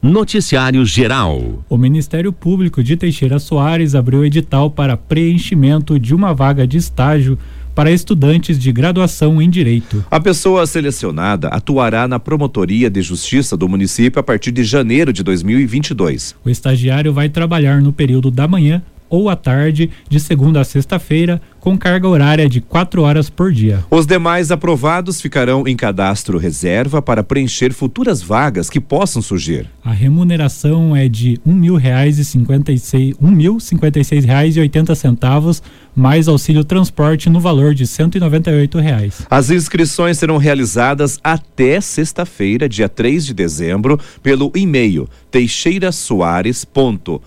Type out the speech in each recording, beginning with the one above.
Noticiário Geral. O Ministério Público de Teixeira Soares abriu edital para preenchimento de uma vaga de estágio para estudantes de graduação em Direito. A pessoa selecionada atuará na Promotoria de Justiça do município a partir de janeiro de 2022. O estagiário vai trabalhar no período da manhã ou à tarde, de segunda a sexta-feira, com carga horária de quatro horas por dia. Os demais aprovados ficarão em cadastro reserva para preencher futuras vagas que possam surgir. A remuneração é de um mil reais e cinquenta e seis, um mil cinquenta e seis reais e oitenta centavos, mais auxílio transporte no valor de cento e noventa e oito reais. As inscrições serão realizadas até sexta-feira, dia 3 de dezembro, pelo e-mail teixeirasoares.com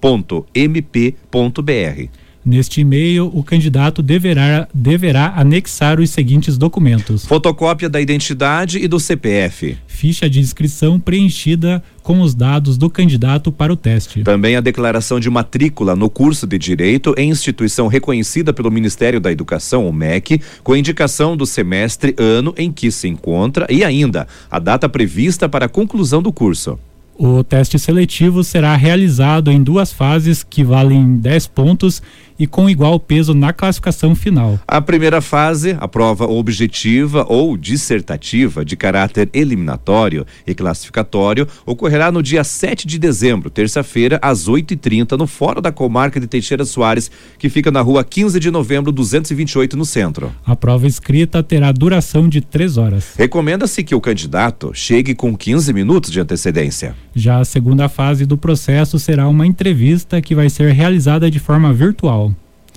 prom@mppr.mp.br. Neste e-mail, o candidato deverá, deverá anexar os seguintes documentos: fotocópia da identidade e do CPF, ficha de inscrição preenchida com os dados do candidato para o teste. Também a declaração de matrícula no curso de Direito em instituição reconhecida pelo Ministério da Educação, o MEC, com indicação do semestre, ano em que se encontra e ainda a data prevista para a conclusão do curso. O teste seletivo será realizado em duas fases que valem 10 pontos e com igual peso na classificação final. A primeira fase, a prova objetiva ou dissertativa de caráter eliminatório e classificatório, ocorrerá no dia 7 de dezembro, terça-feira, às 8h30, no Fórum da Comarca de Teixeira Soares, que fica na rua 15 de novembro, 228, no centro. A prova escrita terá duração de três horas. Recomenda-se que o candidato chegue com 15 minutos de antecedência. Já a segunda fase do processo será uma entrevista que vai ser realizada de forma virtual.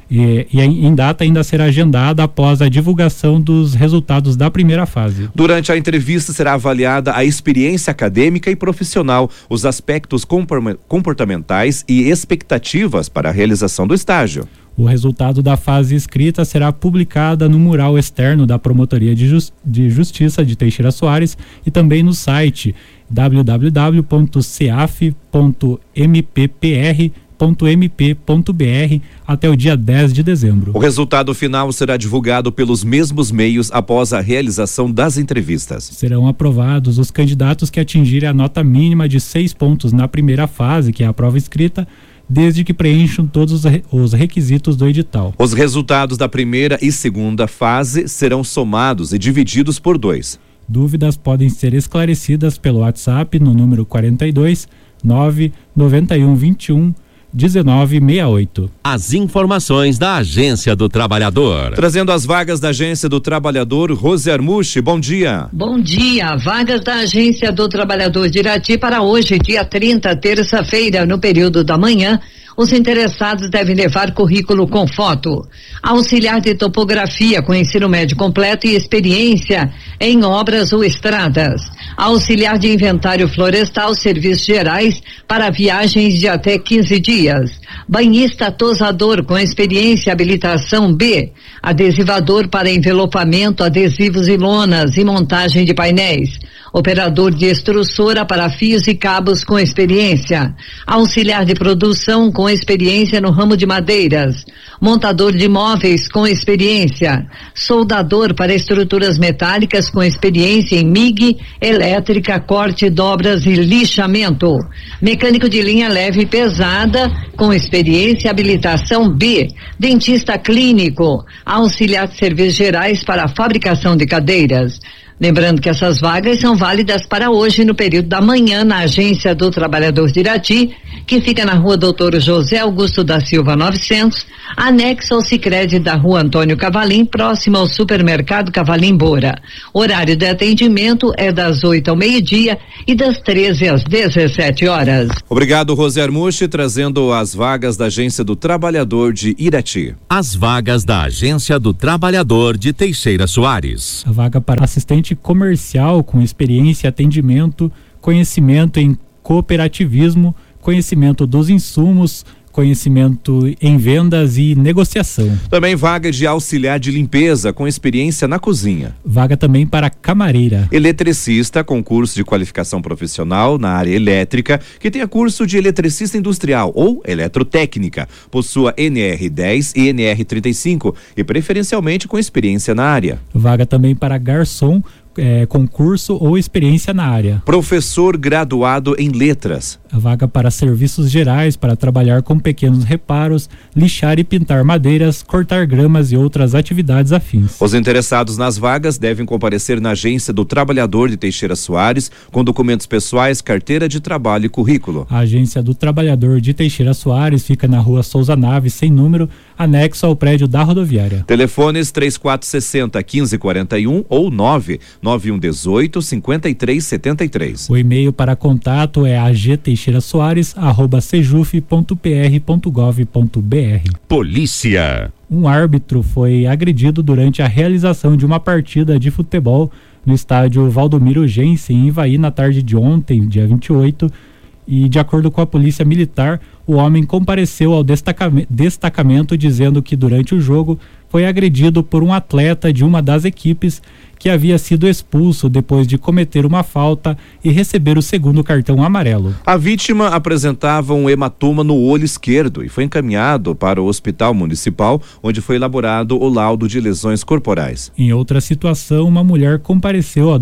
E, e, em data ainda será agendada após a divulgação dos resultados da primeira fase. Durante a entrevista será avaliada a experiência acadêmica e profissional, os aspectos comportamentais e expectativas para a realização do estágio. O resultado da fase escrita será publicada no mural externo da Promotoria de, Just, de Justiça de Teixeira Soares e também no site www.caf.mppr.com www.mp.br até o dia 10 de dezembro. O resultado final será divulgado pelos mesmos meios após a realização das entrevistas. Serão aprovados os candidatos que atingirem a nota mínima de seis pontos na primeira fase, que é a prova escrita, desde que preencham todos os requisitos do edital. Os resultados da primeira e segunda fase serão somados e divididos por dois. Dúvidas podem ser esclarecidas pelo WhatsApp no número 42 991 21 1968. As informações da Agência do Trabalhador. Trazendo as vagas da Agência do Trabalhador, Rose Armuche, bom dia. Bom dia. Vagas da Agência do Trabalhador de Irati para hoje, dia 30, terça-feira, no período da manhã os interessados devem levar currículo com foto. Auxiliar de topografia com ensino médio completo e experiência em obras ou estradas. Auxiliar de inventário florestal, serviços gerais para viagens de até 15 dias. Banhista tosador com experiência habilitação B. Adesivador para envelopamento, adesivos e lonas e montagem de painéis operador de extrusora para fios e cabos com experiência, auxiliar de produção com experiência no ramo de madeiras, montador de móveis com experiência, soldador para estruturas metálicas com experiência em MIG, elétrica, corte, dobras e lixamento, mecânico de linha leve e pesada com experiência habilitação B, dentista clínico, auxiliar de serviços gerais para fabricação de cadeiras, Lembrando que essas vagas são válidas para hoje no período da manhã na Agência do Trabalhador de Irati, que fica na rua Doutor José Augusto da Silva 900, anexo ao Sicredi da rua Antônio Cavalim, próximo ao supermercado Cavalim Bora. Horário de atendimento é das 8 ao meio-dia e das 13 às 17 horas. Obrigado, Rosé Armuche, trazendo as vagas da Agência do Trabalhador de Irati. As vagas da Agência do Trabalhador de Teixeira Soares. A vaga para assistente comercial com experiência e atendimento, conhecimento em cooperativismo, conhecimento dos insumos, conhecimento em vendas e negociação. Também vaga de auxiliar de limpeza com experiência na cozinha. Vaga também para camareira. Eletricista com curso de qualificação profissional na área elétrica, que tenha curso de eletricista industrial ou eletrotécnica, possua NR10 e NR35 e preferencialmente com experiência na área. Vaga também para garçom é, concurso ou experiência na área. Professor graduado em letras. A vaga para serviços gerais, para trabalhar com pequenos reparos, lixar e pintar madeiras, cortar gramas e outras atividades afins. Os interessados nas vagas devem comparecer na agência do Trabalhador de Teixeira Soares com documentos pessoais, carteira de trabalho e currículo. A agência do Trabalhador de Teixeira Soares fica na rua Souza Naves, sem número, anexo ao prédio da rodoviária. Telefones 3460 1541 ou 9 9118 5373. O e-mail para contato é agteixeirasoares@cejuf.pr.gov.br. Polícia. Um árbitro foi agredido durante a realização de uma partida de futebol no estádio Valdomiro Gense em Ivaí na tarde de ontem, dia 28, e de acordo com a polícia militar, o homem compareceu ao destacamento, destacamento dizendo que durante o jogo foi agredido por um atleta de uma das equipes que havia sido expulso depois de cometer uma falta e receber o segundo cartão amarelo. A vítima apresentava um hematoma no olho esquerdo e foi encaminhado para o hospital municipal, onde foi elaborado o laudo de lesões corporais. Em outra situação, uma mulher compareceu ao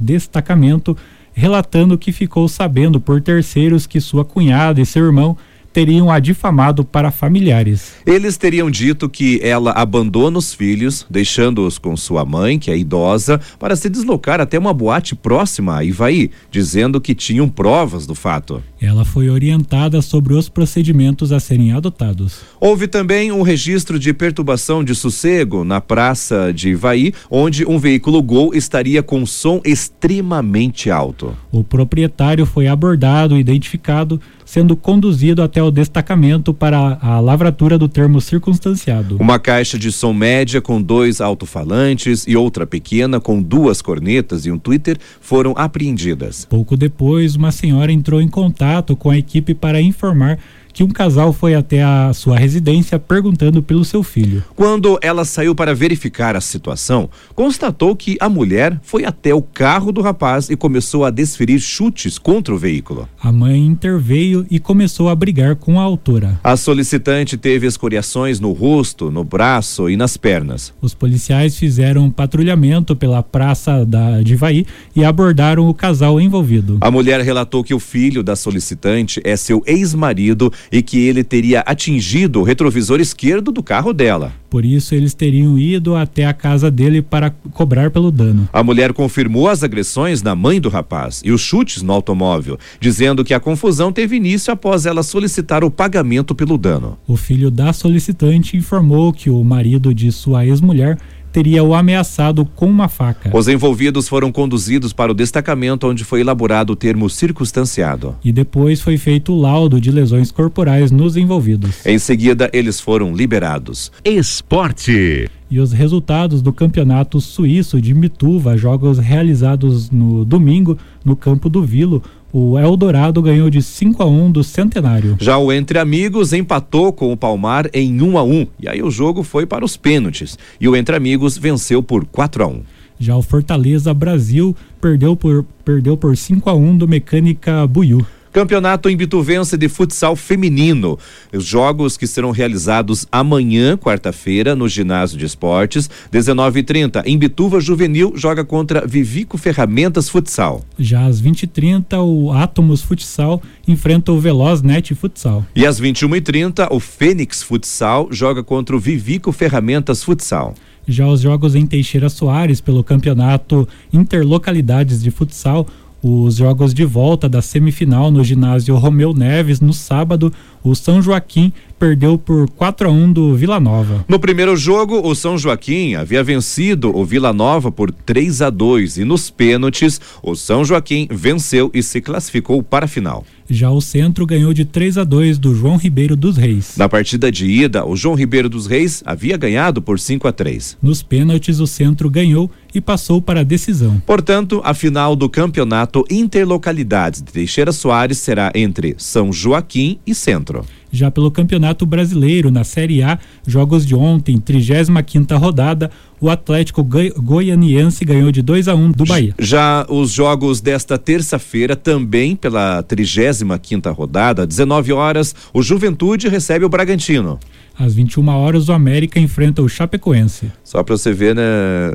destacamento relatando que ficou sabendo por terceiros que sua cunhada e seu irmão teriam a difamado para familiares. Eles teriam dito que ela abandona os filhos, deixando-os com sua mãe, que é idosa, para se deslocar até uma boate próxima a Ivaí, dizendo que tinham provas do fato. Ela foi orientada sobre os procedimentos a serem adotados. Houve também um registro de perturbação de sossego na praça de Ivaí, onde um veículo Gol estaria com som extremamente alto. O proprietário foi abordado e identificado, sendo conduzido até o destacamento para a lavratura do termo circunstanciado. Uma caixa de som média com dois alto-falantes e outra pequena com duas cornetas e um Twitter foram apreendidas. Pouco depois, uma senhora entrou em contato com a equipe para informar que um casal foi até a sua residência perguntando pelo seu filho. Quando ela saiu para verificar a situação, constatou que a mulher foi até o carro do rapaz e começou a desferir chutes contra o veículo. A mãe interveio e começou a brigar com a autora. A solicitante teve escoriações no rosto, no braço e nas pernas. Os policiais fizeram um patrulhamento pela praça da Divaí e abordaram o casal envolvido. A mulher relatou que o filho da solicitante é seu ex-marido e que ele teria atingido o retrovisor esquerdo do carro dela. Por isso, eles teriam ido até a casa dele para cobrar pelo dano. A mulher confirmou as agressões na mãe do rapaz e os chutes no automóvel, dizendo que a confusão teve início após ela solicitar o pagamento pelo dano. O filho da solicitante informou que o marido de sua ex-mulher teria o ameaçado com uma faca. Os envolvidos foram conduzidos para o destacamento onde foi elaborado o termo circunstanciado. E depois foi feito o laudo de lesões corporais nos envolvidos. Em seguida, eles foram liberados. Esporte. E os resultados do campeonato suíço de Mituva, jogos realizados no domingo no campo do Vilo, o Eldorado ganhou de 5 a 1 do Centenário. Já o Entre Amigos empatou com o Palmar em 1 a 1 e aí o jogo foi para os pênaltis e o Entre Amigos venceu por 4 a 1. Já o Fortaleza Brasil perdeu por perdeu por 5 a 1 do Mecânica Buiú. Campeonato Imbituvense de Futsal Feminino. Os jogos que serão realizados amanhã, quarta-feira, no Ginásio de Esportes, 19h30. Imbituva Juvenil joga contra Vivico Ferramentas Futsal. Já às 20h30, o Atomos Futsal enfrenta o Veloz Net Futsal. E às 21h30, o Fênix Futsal joga contra o Vivico Ferramentas Futsal. Já os jogos em Teixeira Soares pelo campeonato Interlocalidades de Futsal, os jogos de volta da semifinal no ginásio Romeu Neves no sábado, o São Joaquim perdeu por 4 a 1 do Vila Nova. No primeiro jogo, o São Joaquim havia vencido o Vila Nova por 3 a 2 e nos pênaltis, o São Joaquim venceu e se classificou para a final. Já o Centro ganhou de 3 a 2 do João Ribeiro dos Reis. Na partida de ida, o João Ribeiro dos Reis havia ganhado por 5 a 3. Nos pênaltis, o Centro ganhou e passou para a decisão. Portanto, a final do campeonato Interlocalidades de Teixeira Soares será entre São Joaquim e Centro. Já pelo Campeonato Brasileiro, na Série A, jogos de ontem, 35ª rodada, o Atlético Goianiense ganhou de 2 a 1 um do Bahia. Já os jogos desta terça-feira, também pela 35 quinta rodada, 19 horas, o Juventude recebe o Bragantino. Às 21 horas, o América enfrenta o Chapecoense. Só para você ver, né,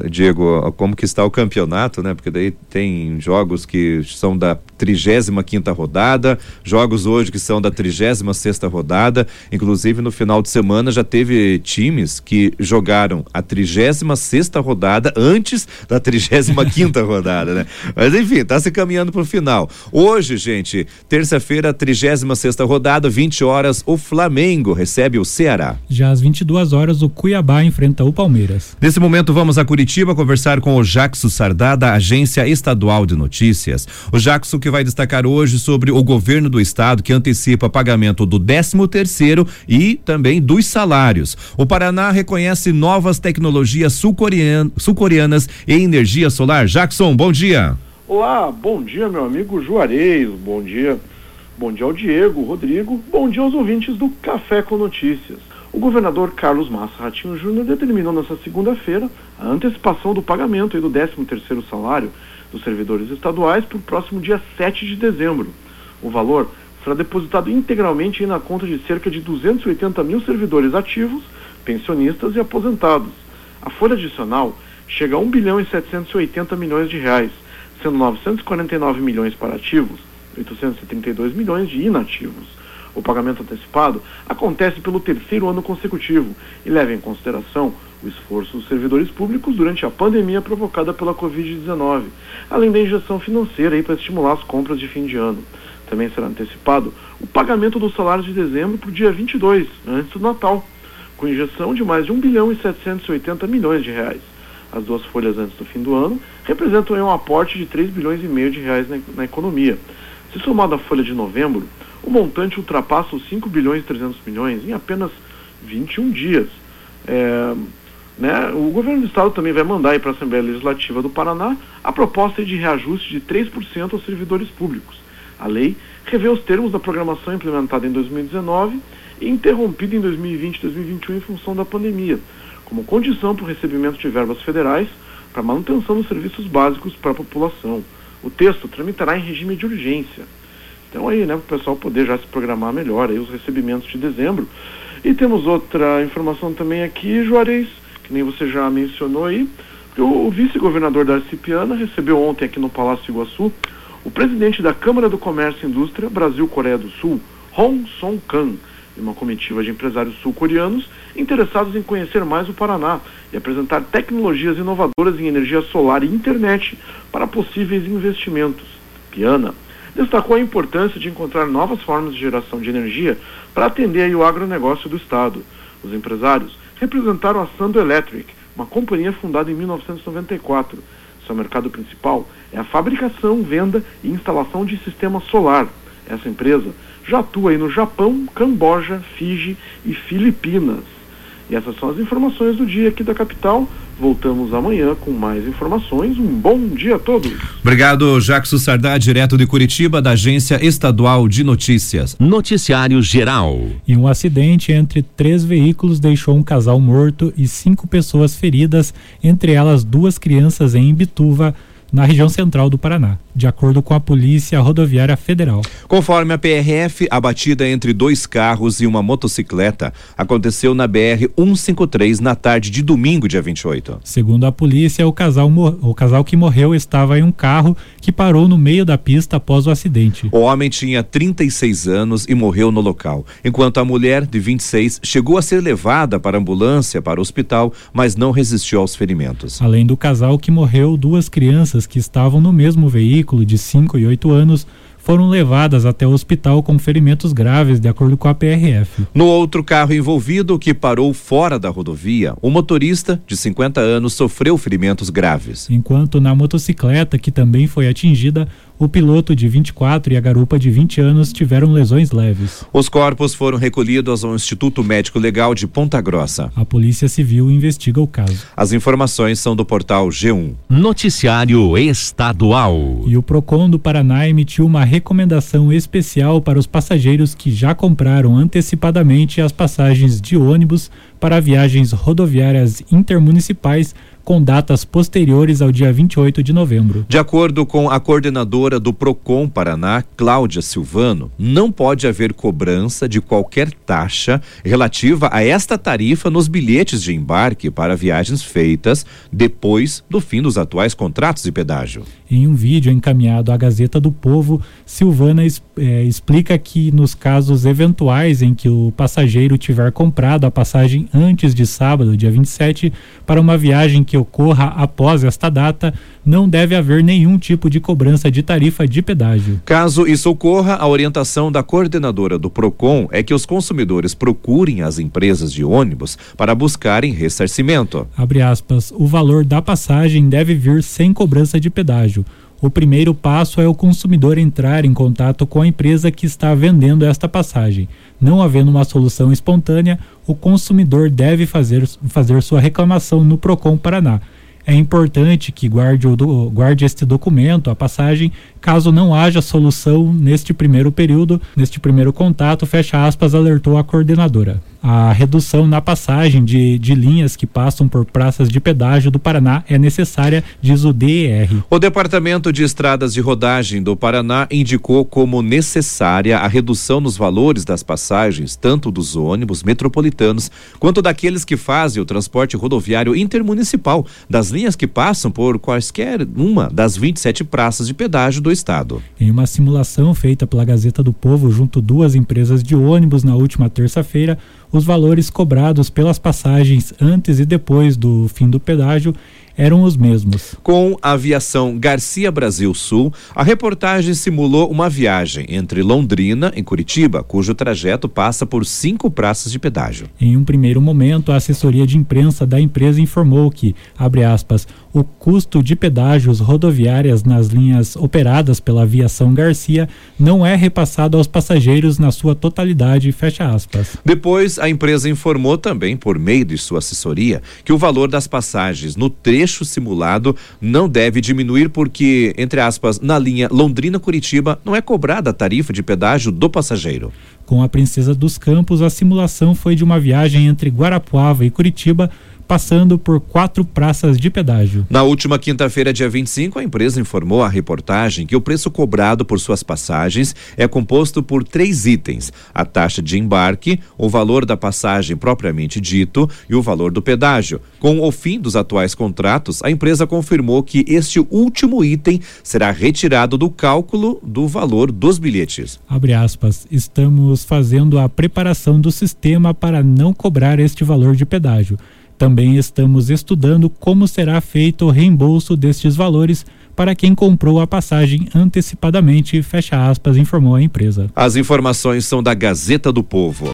Diego, como que está o campeonato, né? Porque daí tem jogos que são da 35 quinta rodada, jogos hoje que são da 36 sexta rodada. Inclusive, no final de semana já teve times que jogaram a 36 sexta rodada antes da 35 quinta rodada, né? Mas enfim, tá se caminhando para o final. Hoje, gente, terça-feira, 36 sexta rodada, 20 horas, o Flamengo recebe o Ceará. Já às 22 horas, o Cuiabá enfrenta o Palmeiras. Nesse momento, vamos a Curitiba conversar com o Jackson Sardá, da Agência Estadual de Notícias. O Jackson que vai destacar hoje sobre o governo do estado que antecipa pagamento do 13 terceiro e também dos salários. O Paraná reconhece novas tecnologias sul-coreanas em energia solar. Jackson, bom dia. Olá, bom dia, meu amigo Juarez. Bom dia. Bom dia ao Diego, Rodrigo. Bom dia aos ouvintes do Café com Notícias. O governador Carlos Massa Ratinho Júnior determinou nesta segunda-feira a antecipação do pagamento do 13º salário dos servidores estaduais para o próximo dia 7 de dezembro. O valor será depositado integralmente na conta de cerca de 280 mil servidores ativos, pensionistas e aposentados. A folha adicional chega a 1 bilhão e 780 milhões de reais, sendo 949 milhões para ativos, 832 milhões de inativos. O pagamento antecipado acontece pelo terceiro ano consecutivo e leva em consideração o esforço dos servidores públicos durante a pandemia provocada pela Covid-19, além da injeção financeira para estimular as compras de fim de ano. Também será antecipado o pagamento dos salários de dezembro para o dia 22, antes do Natal, com injeção de mais de 1 bilhão e 780 milhões de reais. As duas folhas antes do fim do ano representam um aporte de 3 bilhões e meio de reais na, na economia. Se somado à folha de novembro, o montante ultrapassa os 5 bilhões e 300 milhões em apenas 21 dias. É, né, o governo do estado também vai mandar para a Assembleia Legislativa do Paraná a proposta de reajuste de 3% aos servidores públicos. A lei revê os termos da programação implementada em 2019 e interrompida em 2020 e 2021 em função da pandemia, como condição para o recebimento de verbas federais para manutenção dos serviços básicos para a população. O texto tramitará em regime de urgência. Então aí, né, para o pessoal poder já se programar melhor aí os recebimentos de dezembro. E temos outra informação também aqui, Juarez, que nem você já mencionou aí, o, o vice-governador Darcy Piana recebeu ontem aqui no Palácio Iguaçu o presidente da Câmara do Comércio e Indústria Brasil-Coreia do Sul, Hong Song-kan, e uma comitiva de empresários sul-coreanos interessados em conhecer mais o Paraná e apresentar tecnologias inovadoras em energia solar e internet para possíveis investimentos. Piana destacou a importância de encontrar novas formas de geração de energia para atender o agronegócio do Estado. Os empresários representaram a Sando Electric, uma companhia fundada em 1994. Seu mercado principal é a fabricação, venda e instalação de sistema solar. Essa empresa já atua aí no Japão, Camboja, Fiji e Filipinas. E essas são as informações do dia aqui da capital. Voltamos amanhã com mais informações. Um bom dia a todos. Obrigado, Jackson Sardá, direto de Curitiba, da Agência Estadual de Notícias. Noticiário Geral. E um acidente entre três veículos deixou um casal morto e cinco pessoas feridas, entre elas duas crianças em Imbituva, na região central do Paraná de acordo com a Polícia Rodoviária Federal. Conforme a PRF, a batida entre dois carros e uma motocicleta aconteceu na BR 153 na tarde de domingo, dia 28. Segundo a polícia, o casal, o casal que morreu estava em um carro que parou no meio da pista após o acidente. O homem tinha 36 anos e morreu no local, enquanto a mulher, de 26, chegou a ser levada para a ambulância para o hospital, mas não resistiu aos ferimentos. Além do casal que morreu, duas crianças que estavam no mesmo veículo veículo de 5 e 8 anos foram levadas até o hospital com ferimentos graves, de acordo com a PRF. No outro carro envolvido, que parou fora da rodovia, o motorista, de 50 anos, sofreu ferimentos graves. Enquanto na motocicleta, que também foi atingida, o piloto de 24 e a garupa de 20 anos tiveram lesões leves. Os corpos foram recolhidos ao Instituto Médico Legal de Ponta Grossa. A Polícia Civil investiga o caso. As informações são do portal G1. Noticiário Estadual. E o Procon do Paraná emitiu uma recomendação especial para os passageiros que já compraram antecipadamente as passagens de ônibus para viagens rodoviárias intermunicipais com datas posteriores ao dia 28 de novembro. De acordo com a coordenadora do Procon Paraná, Cláudia Silvano, não pode haver cobrança de qualquer taxa relativa a esta tarifa nos bilhetes de embarque para viagens feitas depois do fim dos atuais contratos de pedágio. Em um vídeo encaminhado à Gazeta do Povo, Silvana é, explica que nos casos eventuais em que o passageiro tiver comprado a passagem antes de sábado, dia 27, para uma viagem que ocorra após esta data, não deve haver nenhum tipo de cobrança de tarifa de pedágio. Caso isso ocorra, a orientação da coordenadora do Procon é que os consumidores procurem as empresas de ônibus para buscarem ressarcimento. Abre aspas, o valor da passagem deve vir sem cobrança de pedágio. O primeiro passo é o consumidor entrar em contato com a empresa que está vendendo esta passagem. Não havendo uma solução espontânea, o consumidor deve fazer, fazer sua reclamação no Procon Paraná. É importante que guarde, o, guarde este documento, a passagem, caso não haja solução neste primeiro período, neste primeiro contato, fecha aspas, alertou a coordenadora a redução na passagem de, de linhas que passam por praças de pedágio do Paraná é necessária, diz o DER. O Departamento de Estradas de Rodagem do Paraná indicou como necessária a redução nos valores das passagens, tanto dos ônibus metropolitanos quanto daqueles que fazem o transporte rodoviário intermunicipal, das linhas que passam por quaisquer uma das 27 praças de pedágio do estado. Em uma simulação feita pela Gazeta do Povo junto duas empresas de ônibus na última terça-feira, os valores cobrados pelas passagens antes e depois do fim do pedágio eram os mesmos. Com a aviação Garcia Brasil Sul, a reportagem simulou uma viagem entre Londrina e Curitiba, cujo trajeto passa por cinco praças de pedágio. Em um primeiro momento, a assessoria de imprensa da empresa informou que, abre aspas, o custo de pedágios rodoviárias nas linhas operadas pela aviação Garcia não é repassado aos passageiros na sua totalidade, fecha aspas. Depois, a empresa informou também, por meio de sua assessoria, que o valor das passagens no trecho simulado não deve diminuir porque, entre aspas, na linha Londrina-Curitiba não é cobrada a tarifa de pedágio do passageiro. Com a Princesa dos Campos, a simulação foi de uma viagem entre Guarapuava e Curitiba passando por quatro praças de pedágio. Na última quinta-feira, dia 25, a empresa informou à reportagem que o preço cobrado por suas passagens é composto por três itens: a taxa de embarque, o valor da passagem propriamente dito e o valor do pedágio. Com o fim dos atuais contratos, a empresa confirmou que este último item será retirado do cálculo do valor dos bilhetes. Abre aspas, estamos fazendo a preparação do sistema para não cobrar este valor de pedágio. Também estamos estudando como será feito o reembolso destes valores para quem comprou a passagem antecipadamente, fecha aspas, informou a empresa. As informações são da Gazeta do Povo.